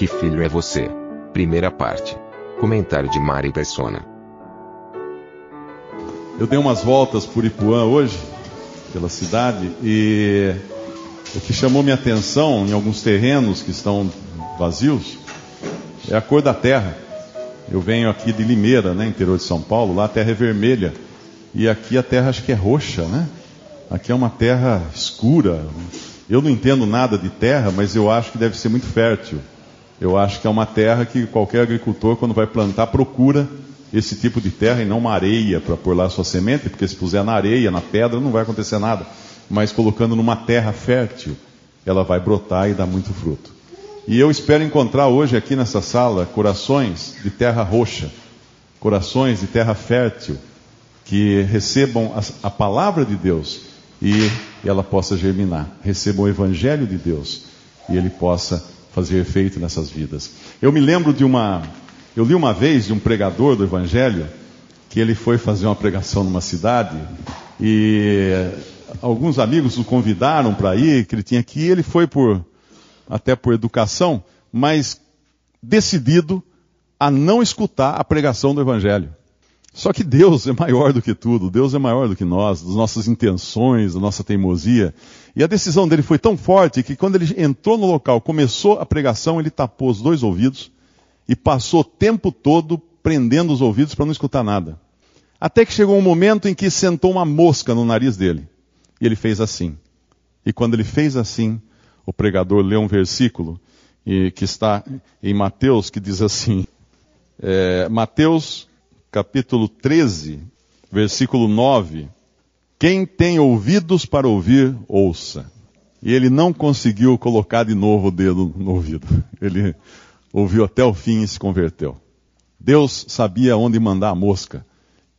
Que filho é você? Primeira parte. Comentário de Mari Persona. Eu dei umas voltas por Ipuã hoje, pela cidade, e o que chamou minha atenção em alguns terrenos que estão vazios é a cor da terra. Eu venho aqui de Limeira, né, interior de São Paulo, lá a terra é vermelha. E aqui a terra acho que é roxa, né? Aqui é uma terra escura. Eu não entendo nada de terra, mas eu acho que deve ser muito fértil. Eu acho que é uma terra que qualquer agricultor, quando vai plantar, procura esse tipo de terra e não uma areia para pôr lá a sua semente, porque se puser na areia, na pedra, não vai acontecer nada. Mas colocando numa terra fértil, ela vai brotar e dar muito fruto. E eu espero encontrar hoje aqui nessa sala corações de terra roxa, corações de terra fértil, que recebam a, a palavra de Deus e ela possa germinar. Recebam o evangelho de Deus e ele possa fazer efeito nessas vidas. Eu me lembro de uma, eu li uma vez de um pregador do evangelho que ele foi fazer uma pregação numa cidade e alguns amigos o convidaram para ir, que ele tinha que ir, ele foi por até por educação, mas decidido a não escutar a pregação do evangelho. Só que Deus é maior do que tudo, Deus é maior do que nós, das nossas intenções, da nossa teimosia. E a decisão dele foi tão forte que quando ele entrou no local, começou a pregação, ele tapou os dois ouvidos e passou o tempo todo prendendo os ouvidos para não escutar nada. Até que chegou um momento em que sentou uma mosca no nariz dele. E ele fez assim. E quando ele fez assim, o pregador leu um versículo que está em Mateus que diz assim: é, Mateus capítulo 13, versículo 9. Quem tem ouvidos para ouvir, ouça. E ele não conseguiu colocar de novo o dedo no ouvido. Ele ouviu até o fim e se converteu. Deus sabia onde mandar a mosca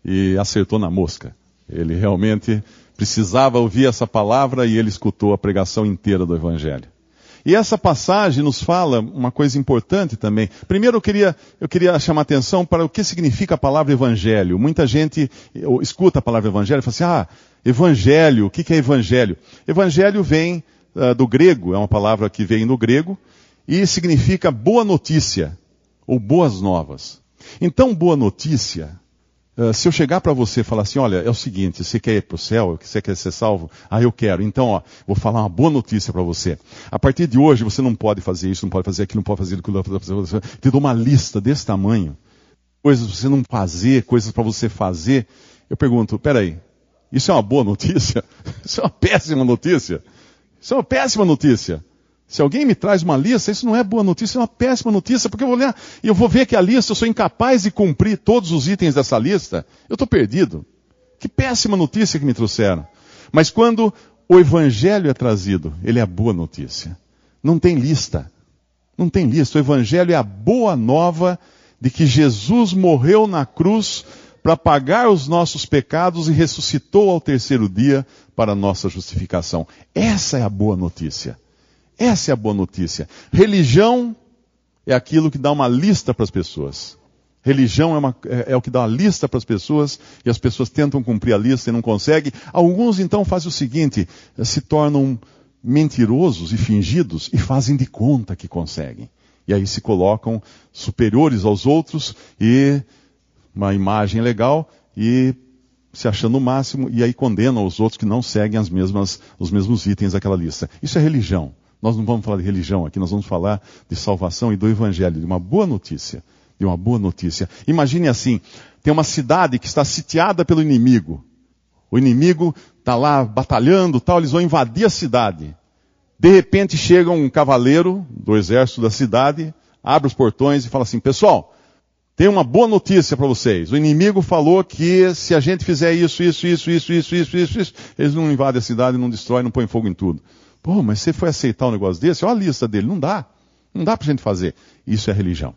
e acertou na mosca. Ele realmente precisava ouvir essa palavra e ele escutou a pregação inteira do Evangelho. E essa passagem nos fala uma coisa importante também. Primeiro eu queria, eu queria chamar atenção para o que significa a palavra evangelho. Muita gente escuta a palavra evangelho e fala assim, ah, evangelho, o que é evangelho? Evangelho vem uh, do grego, é uma palavra que vem do grego, e significa boa notícia, ou boas novas. Então, boa notícia ah, se eu chegar para você e falar assim, olha, é o seguinte, você quer ir para o céu, você quer ser salvo? Ah, eu quero. Então, ó, vou falar uma boa notícia para você. A partir de hoje, você não pode fazer isso, não pode fazer aquilo, não pode fazer aquilo, não pode fazer. Te dou uma lista desse tamanho. Coisas para você não fazer, coisas para você fazer. Eu pergunto, peraí, isso é uma boa notícia? Isso é uma péssima notícia? Isso é uma péssima notícia. Se alguém me traz uma lista, isso não é boa notícia, é uma péssima notícia, porque eu vou olhar e eu vou ver que a lista, eu sou incapaz de cumprir todos os itens dessa lista, eu estou perdido. Que péssima notícia que me trouxeram. Mas quando o evangelho é trazido, ele é a boa notícia. Não tem lista. Não tem lista. O evangelho é a boa nova de que Jesus morreu na cruz para pagar os nossos pecados e ressuscitou ao terceiro dia para a nossa justificação. Essa é a boa notícia. Essa é a boa notícia. Religião é aquilo que dá uma lista para as pessoas. Religião é, uma, é, é, o que dá uma lista para as pessoas e as pessoas tentam cumprir a lista e não conseguem. Alguns então fazem o seguinte: se tornam mentirosos e fingidos e fazem de conta que conseguem. E aí se colocam superiores aos outros e uma imagem legal e se achando o máximo e aí condenam os outros que não seguem as mesmas, os mesmos itens daquela lista. Isso é religião. Nós não vamos falar de religião aqui, nós vamos falar de salvação e do evangelho, de uma boa notícia. De uma boa notícia. Imagine assim: tem uma cidade que está sitiada pelo inimigo. O inimigo está lá batalhando, tal, eles vão invadir a cidade. De repente chega um cavaleiro do exército da cidade, abre os portões e fala assim: pessoal, tem uma boa notícia para vocês. O inimigo falou que se a gente fizer isso, isso, isso, isso, isso, isso, isso, isso, eles não invadem a cidade, não destroem, não põem fogo em tudo. Pô, mas você foi aceitar um negócio desse? Olha a lista dele. Não dá. Não dá pra gente fazer. Isso é religião.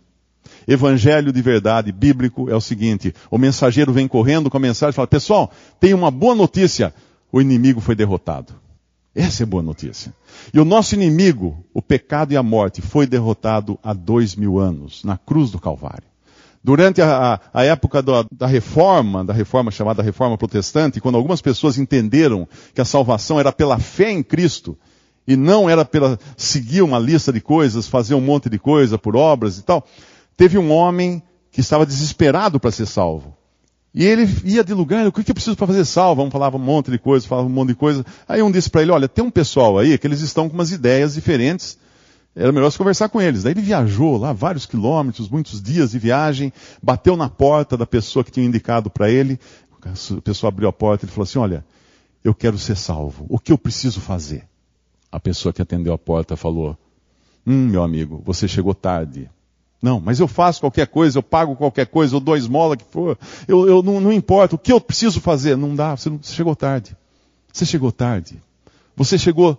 Evangelho de verdade bíblico é o seguinte: o mensageiro vem correndo com a mensagem e fala: Pessoal, tem uma boa notícia. O inimigo foi derrotado. Essa é boa notícia. E o nosso inimigo, o pecado e a morte, foi derrotado há dois mil anos, na cruz do Calvário. Durante a, a, época da, da, reforma, da reforma chamada reforma protestante, quando algumas pessoas entenderam que a salvação era pela fé em Cristo, e não era pela seguir uma lista de coisas, fazer um monte de coisa por obras e tal, teve um homem que estava desesperado para ser salvo. E ele ia de lugar, o que eu preciso para fazer salvo? Vamos falava um monte de coisa, falava um monte de coisa. Aí um disse para ele, olha, tem um pessoal aí que eles estão com umas ideias diferentes. Era melhor se conversar com eles. Daí ele viajou lá vários quilômetros, muitos dias de viagem, bateu na porta da pessoa que tinha indicado para ele. A pessoa abriu a porta e falou assim, olha, eu quero ser salvo. O que eu preciso fazer? A pessoa que atendeu a porta falou, hum, meu amigo, você chegou tarde. Não, mas eu faço qualquer coisa, eu pago qualquer coisa, eu dou esmola que for. Eu, eu não, não, importa, o que eu preciso fazer? Não dá, você, não, você chegou tarde. Você chegou tarde. Você chegou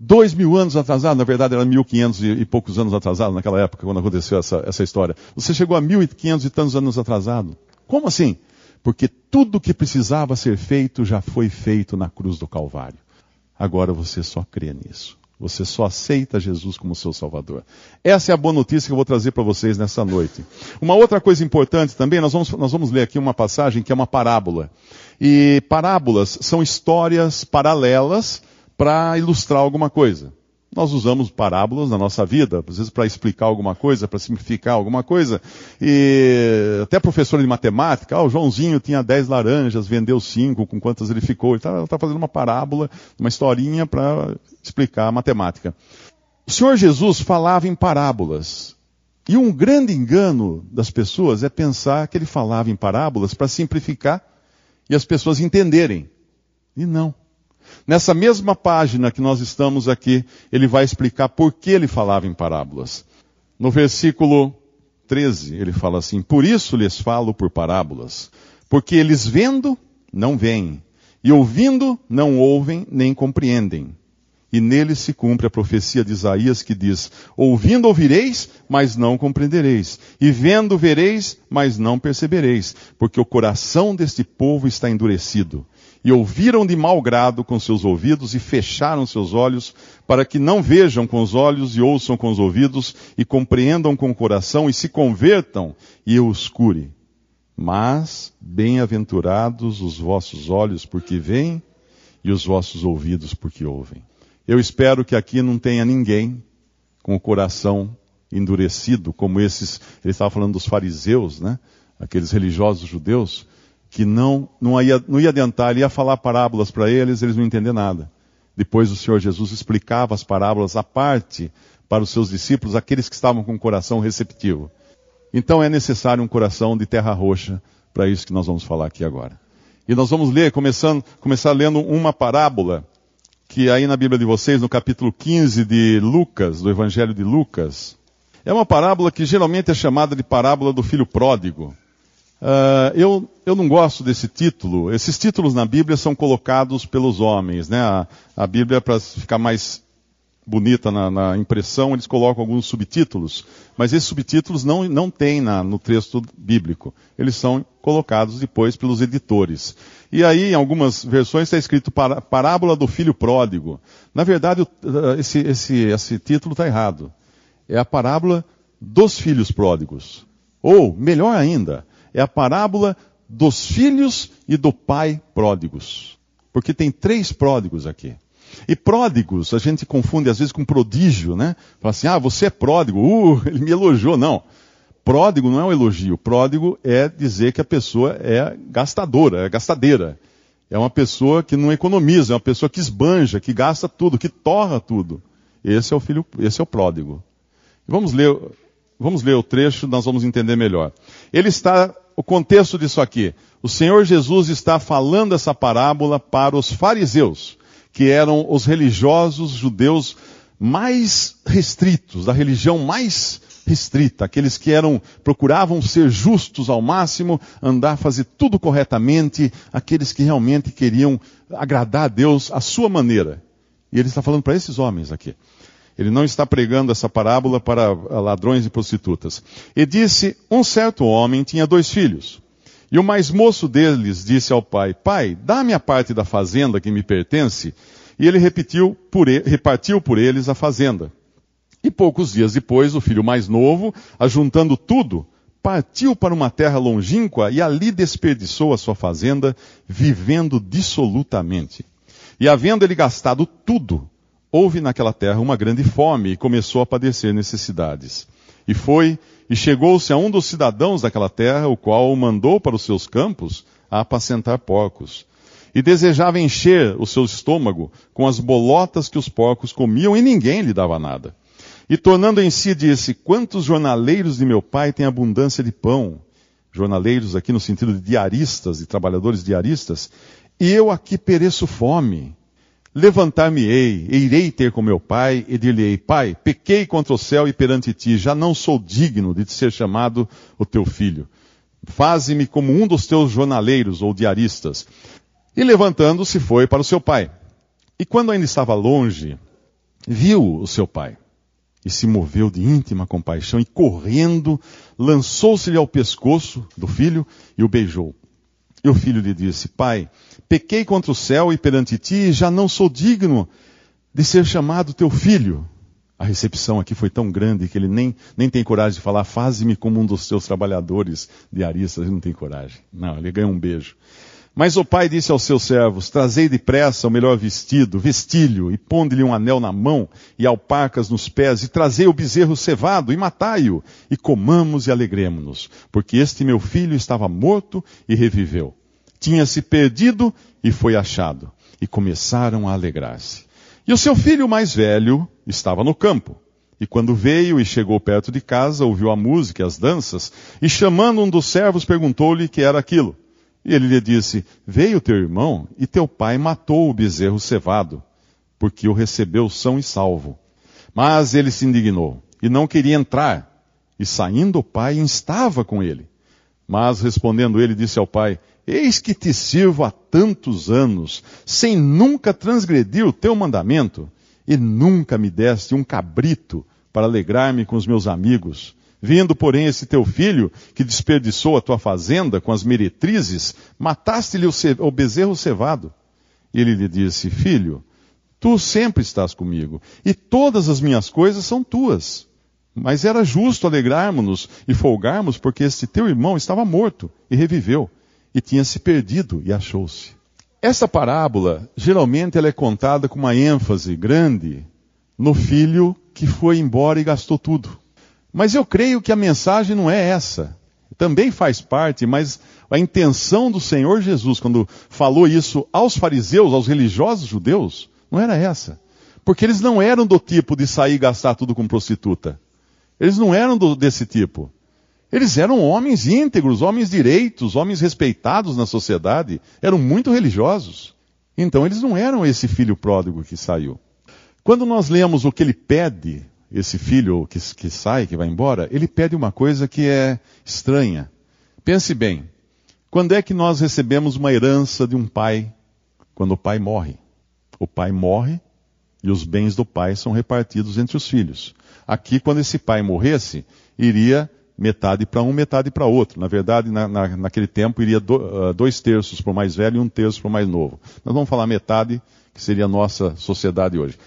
dois mil anos atrasado, na verdade era mil quinhentos e poucos anos atrasado naquela época, quando aconteceu essa, essa história. Você chegou a mil e quinhentos e tantos anos atrasado. Como assim? Porque tudo que precisava ser feito já foi feito na cruz do Calvário. Agora você só crê nisso. Você só aceita Jesus como seu Salvador. Essa é a boa notícia que eu vou trazer para vocês nessa noite. Uma outra coisa importante também, nós vamos, nós vamos ler aqui uma passagem que é uma parábola. E parábolas são histórias paralelas para ilustrar alguma coisa. Nós usamos parábolas na nossa vida, às vezes para explicar alguma coisa, para simplificar alguma coisa. E até professor de matemática, ah, o Joãozinho tinha 10 laranjas, vendeu 5, com quantas ele ficou. Ele está tá fazendo uma parábola, uma historinha para explicar a matemática. O Senhor Jesus falava em parábolas. E um grande engano das pessoas é pensar que ele falava em parábolas para simplificar e as pessoas entenderem. E não. Nessa mesma página que nós estamos aqui, ele vai explicar por que ele falava em parábolas. No versículo 13, ele fala assim: Por isso lhes falo por parábolas, porque eles vendo, não veem, e ouvindo, não ouvem nem compreendem. E nele se cumpre a profecia de Isaías que diz: Ouvindo ouvireis, mas não compreendereis, e vendo vereis, mas não percebereis, porque o coração deste povo está endurecido e ouviram de mau grado com seus ouvidos e fecharam seus olhos, para que não vejam com os olhos e ouçam com os ouvidos e compreendam com o coração e se convertam e eu os cure. Mas bem-aventurados os vossos olhos porque veem e os vossos ouvidos porque ouvem. Eu espero que aqui não tenha ninguém com o coração endurecido, como esses, ele estava falando dos fariseus, né? Aqueles religiosos judeus, que não, não, ia, não ia adiantar, ele ia falar parábolas para eles, eles não entendiam nada. Depois o Senhor Jesus explicava as parábolas à parte para os seus discípulos, aqueles que estavam com o coração receptivo. Então é necessário um coração de terra roxa para isso que nós vamos falar aqui agora. E nós vamos ler, começando, começar lendo uma parábola, que aí na Bíblia de vocês, no capítulo 15 de Lucas, do Evangelho de Lucas, é uma parábola que geralmente é chamada de parábola do filho pródigo. Uh, eu, eu não gosto desse título. Esses títulos na Bíblia são colocados pelos homens, né? A, a Bíblia, para ficar mais bonita na, na, impressão, eles colocam alguns subtítulos, mas esses subtítulos não, não tem na, no texto bíblico. Eles são colocados depois pelos editores. E aí, em algumas versões, está escrito Parábola do Filho Pródigo. Na verdade, esse, esse, esse título está errado. É a parábola dos filhos pródigos. Ou, melhor ainda, é a parábola dos filhos e do pai pródigos. Porque tem três pródigos aqui. E pródigos, a gente confunde às vezes com prodígio, né? Fala assim, ah, você é pródigo, uh, ele me elogiou. Não. Pródigo não é um elogio. Pródigo é dizer que a pessoa é gastadora, é gastadeira. É uma pessoa que não economiza, é uma pessoa que esbanja, que gasta tudo, que torra tudo. Esse é o filho, esse é o pródigo. Vamos ler, vamos ler o trecho, nós vamos entender melhor. Ele está o contexto disso aqui. O Senhor Jesus está falando essa parábola para os fariseus, que eram os religiosos judeus mais restritos, da religião mais restrita, aqueles que eram procuravam ser justos ao máximo, andar fazer tudo corretamente, aqueles que realmente queriam agradar a Deus à sua maneira. E ele está falando para esses homens aqui. Ele não está pregando essa parábola para ladrões e prostitutas. E disse: Um certo homem tinha dois filhos. E o mais moço deles disse ao pai: Pai, dá-me a parte da fazenda que me pertence. E ele repetiu por repartiu por eles a fazenda. E poucos dias depois, o filho mais novo, ajuntando tudo, partiu para uma terra longínqua e ali desperdiçou a sua fazenda, vivendo dissolutamente. E havendo ele gastado tudo, houve naquela terra uma grande fome e começou a padecer necessidades. E foi e chegou-se a um dos cidadãos daquela terra, o qual o mandou para os seus campos a apacentar porcos. E desejava encher o seu estômago com as bolotas que os porcos comiam e ninguém lhe dava nada. E tornando em si, disse: Quantos jornaleiros de meu pai têm abundância de pão? Jornaleiros aqui no sentido de diaristas, de trabalhadores diaristas. E eu aqui pereço fome. Levantar-me-ei, e irei ter com meu pai, e dir-lhe-ei, pai, pequei contra o céu e perante ti, já não sou digno de te ser chamado o teu filho. Faze-me como um dos teus jornaleiros ou diaristas. E levantando-se foi para o seu pai. E quando ainda estava longe, viu o seu pai. E se moveu de íntima compaixão e correndo, lançou-se-lhe ao pescoço do filho e o beijou. E o filho lhe disse: Pai, pequei contra o céu e perante ti, e já não sou digno de ser chamado teu filho. A recepção aqui foi tão grande que ele nem, nem tem coragem de falar, faze-me como um dos teus trabalhadores diaristas. Ele não tem coragem. Não, ele ganha um beijo. Mas o pai disse aos seus servos: Trazei depressa o melhor vestido, vestilho, e ponde-lhe um anel na mão e alpacas nos pés, e trazei o bezerro cevado, e matai-o, e comamos e alegremos-nos, porque este meu filho estava morto e reviveu. Tinha se perdido e foi achado. E começaram a alegrar-se. E o seu filho mais velho estava no campo. E quando veio e chegou perto de casa, ouviu a música e as danças, e chamando um dos servos, perguntou-lhe que era aquilo. E ele lhe disse: Veio teu irmão e teu pai matou o bezerro cevado, porque o recebeu são e salvo. Mas ele se indignou e não queria entrar. E saindo o pai instava com ele. Mas respondendo ele, disse ao pai: Eis que te sirvo há tantos anos, sem nunca transgredir o teu mandamento, e nunca me deste um cabrito para alegrar-me com os meus amigos. Vindo, porém, esse teu filho, que desperdiçou a tua fazenda com as meretrizes, mataste-lhe o, bezerro cevado. E ele lhe disse, filho, tu sempre estás comigo, e todas as minhas coisas são tuas. Mas era justo alegrarmos-nos e folgarmos, porque este teu irmão estava morto e reviveu, e tinha se perdido e achou-se. Essa parábola, geralmente ela é contada com uma ênfase grande no filho que foi embora e gastou tudo. Mas eu creio que a mensagem não é essa. Também faz parte, mas a intenção do Senhor Jesus, quando falou isso aos fariseus, aos religiosos judeus, não era essa. Porque eles não eram do tipo de sair e gastar tudo com prostituta. Eles não eram do, desse tipo. Eles eram homens íntegros, homens direitos, homens respeitados na sociedade, eram muito religiosos. Então eles não eram esse filho pródigo que saiu. Quando nós lemos o que ele pede esse filho que, que sai, que vai embora, ele pede uma coisa que é estranha. Pense bem, quando é que nós recebemos uma herança de um pai? Quando o pai morre. O pai morre e os bens do pai são repartidos entre os filhos. Aqui, quando esse pai morresse, iria metade para um, metade para outro. Na verdade, na, na, naquele tempo, iria do, uh, dois terços para o mais velho e um terço para o mais novo. Nós vamos falar metade, que seria a nossa sociedade hoje.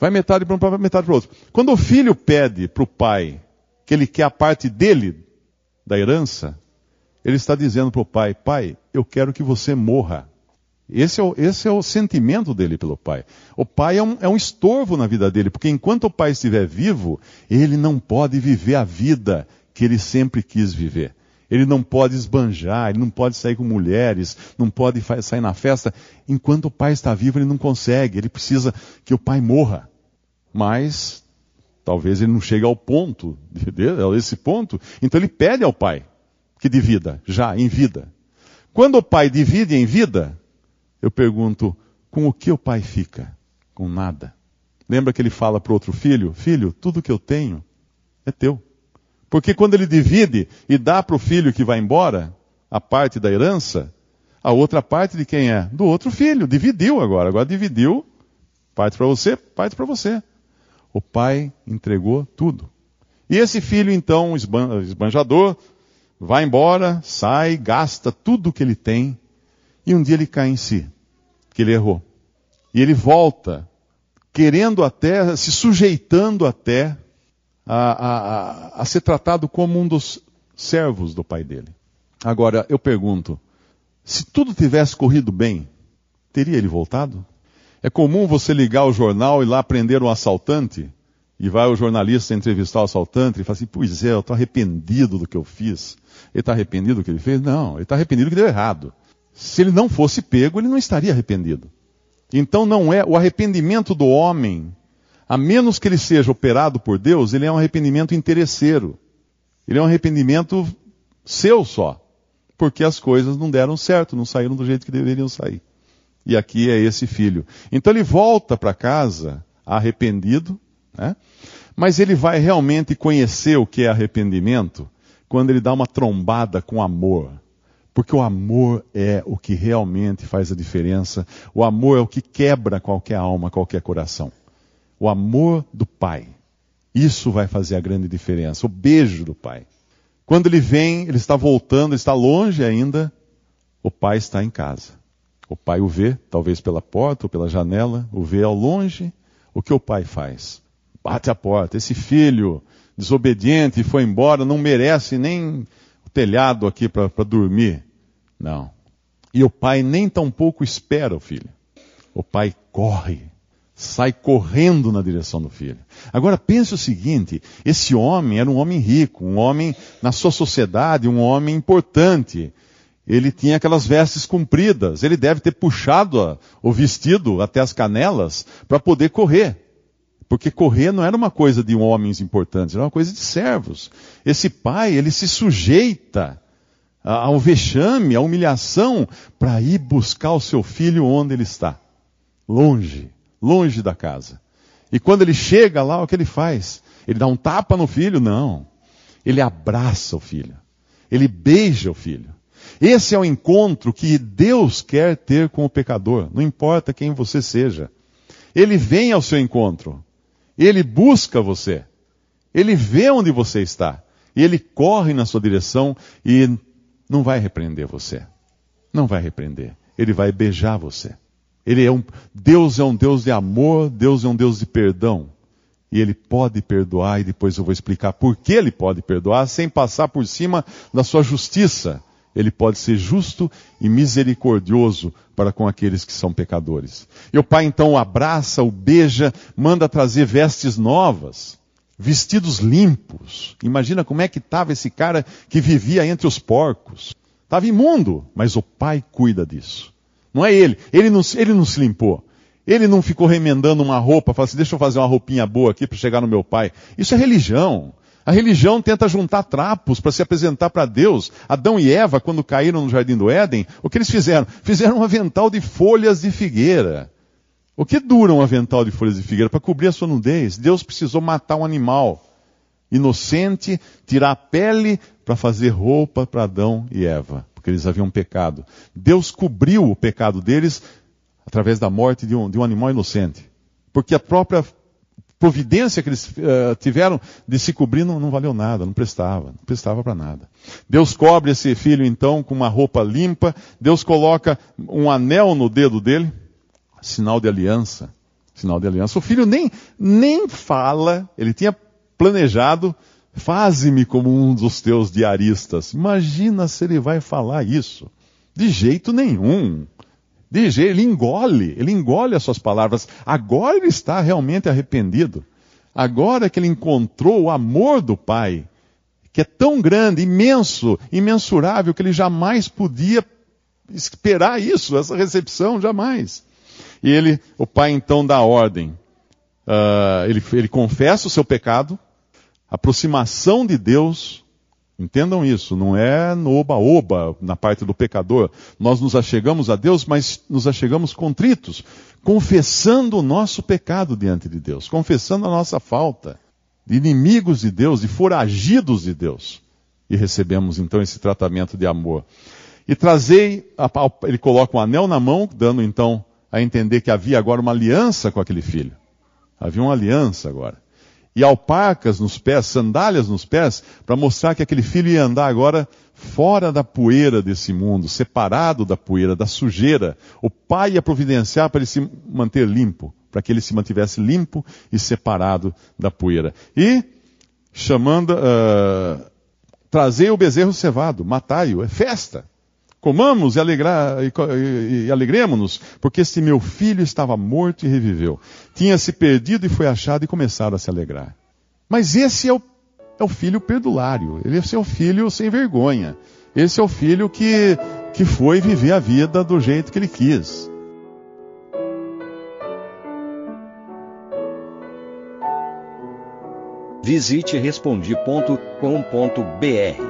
Vai metade para um, vai metade para o outro. Quando o filho pede para o pai que ele quer a parte dele da herança, ele está dizendo para o pai: Pai, eu quero que você morra. Esse é, o, esse é o sentimento dele pelo pai. O pai é um, é um estorvo na vida dele, porque enquanto o pai estiver vivo, ele não pode viver a vida que ele sempre quis viver. Ele não pode esbanjar, ele não pode sair com mulheres, não pode sair na festa. Enquanto o pai está vivo, ele não consegue. Ele precisa que o pai morra mas talvez ele não chegue ao ponto, a esse ponto. Então ele pede ao pai que divida, já em vida. Quando o pai divide em vida, eu pergunto, com o que o pai fica? Com nada. Lembra que ele fala para o outro filho: Filho, tudo que eu tenho é teu. Porque quando ele divide e dá para o filho que vai embora a parte da herança, a outra parte de quem é? Do outro filho. Dividiu agora. Agora dividiu partes para você, partes para você. O pai entregou tudo. E esse filho, então, esbanjador, vai embora, sai, gasta tudo que ele tem, e um dia ele cai em si, que ele errou. E ele volta, querendo até, se sujeitando até a, a, a, ser tratado como um dos servos do pai dele. Agora, eu pergunto, se tudo tivesse corrido bem, teria ele voltado? É comum você ligar o jornal e lá prender um assaltante, e vai o jornalista entrevistar o assaltante e fala assim, pois é, eu estou arrependido do que eu fiz. Ele está arrependido do que ele fez? Não, ele está arrependido do que deu errado. Se ele não fosse pego, ele não estaria arrependido. Então não é o arrependimento do homem, a menos que ele seja operado por Deus, ele é um arrependimento interesseiro. Ele é um arrependimento seu só. Porque as coisas não deram certo, não saíram do jeito que deveriam sair. E aqui é esse filho. Então ele volta para casa arrependido, né? mas ele vai realmente conhecer o que é arrependimento quando ele dá uma trombada com amor. Porque o amor é o que realmente faz a diferença. O amor é o que quebra qualquer alma, qualquer coração. O amor do Pai. Isso vai fazer a grande diferença. O beijo do Pai. Quando ele vem, ele está voltando, está longe ainda, o Pai está em casa. O Pai o vê, talvez pela porta ou pela janela, o vê ao longe. O que o Pai faz? Bate a porta. Esse filho desobediente foi embora não merece nem o telhado aqui para dormir. Não. E o pai nem tampouco espera o filho. O pai corre, sai correndo na direção do filho. Agora pense o seguinte: esse homem era um homem rico, um homem na sua sociedade, um homem importante. Ele tinha aquelas vestes compridas, ele deve ter puxado o vestido até as canelas para poder correr. Porque correr não era uma coisa de homens importantes, era uma coisa de servos. Esse pai, ele se sujeita ao vexame, à humilhação, para ir buscar o seu filho onde ele está. Longe, longe da casa. E quando ele chega lá, o que ele faz? Ele dá um tapa no filho? Não. Ele abraça o filho. Ele beija o filho. Esse é o encontro que Deus quer ter com o pecador, não importa quem você seja. Ele vem ao seu encontro. Ele busca você. Ele vê onde você está. E ele corre na sua direção e não vai repreender você. Não vai repreender. Ele vai beijar você. Ele é um, Deus é um Deus de amor, Deus é um Deus de perdão. E ele pode perdoar, e depois eu vou explicar por que ele pode perdoar, sem passar por cima da sua justiça. Ele pode ser justo e misericordioso para com aqueles que são pecadores. E o pai então o abraça, o beija, manda trazer vestes novas, vestidos limpos. Imagina como é que estava esse cara que vivia entre os porcos. Estava imundo, mas o pai cuida disso. Não é ele. Ele não, ele não se limpou. Ele não ficou remendando uma roupa, falou assim, deixa eu fazer uma roupinha boa aqui para chegar no meu pai. Isso é religião. A religião tenta juntar trapos para se apresentar para Deus. Adão e Eva, quando caíram no jardim do Éden, o que eles fizeram? Fizeram um avental de folhas de figueira. O que dura um avental de folhas de figueira? Para cobrir a sua nudez. Deus precisou matar um animal inocente, tirar a pele para fazer roupa para Adão e Eva, porque eles haviam pecado. Deus cobriu o pecado deles através da morte de um, de um animal inocente. Porque a própria providência que eles uh, tiveram de se cobrir não, não, valeu nada, não prestava, não prestava para nada. Deus cobre esse filho então com uma roupa limpa, Deus coloca um anel no dedo dele, sinal de aliança, sinal de aliança. O filho nem, nem fala, ele tinha planejado, faze-me como um dos teus diaristas. Imagina se ele vai falar isso. De jeito nenhum. De jeito, ele engole, ele engole as suas palavras. Agora ele está realmente arrependido. Agora que ele encontrou o amor do Pai, que é tão grande, imenso, imensurável, que ele jamais podia esperar isso, essa recepção, jamais. E ele, o Pai então dá ordem. Uh, ele, ele confessa o seu pecado, aproximação de Deus, Entendam isso, não é no oba-oba, na parte do pecador. Nós nos achegamos a Deus, mas nos achegamos contritos, confessando o nosso pecado diante de Deus, confessando a nossa falta, de inimigos de Deus, de foragidos de Deus. E recebemos então esse tratamento de amor. E trazei, ele coloca um anel na mão, dando então a entender que havia agora uma aliança com aquele filho. Havia uma aliança agora. E alpacas nos pés, sandálias nos pés, para mostrar que aquele filho ia andar agora fora da poeira desse mundo, separado da poeira, da sujeira. O pai ia providenciar para ele se manter limpo, para que ele se mantivesse limpo e separado da poeira. E chamando, uh, trazer o bezerro cevado, matai-o, é festa. Comamos e, alegrar, e, e, e alegremos-nos, porque este meu filho estava morto e reviveu. Tinha se perdido e foi achado e começaram a se alegrar. Mas esse é o, é o filho perdulário, esse é o filho sem vergonha. Esse é o filho que, que foi viver a vida do jeito que ele quis. Visite respondi.com.br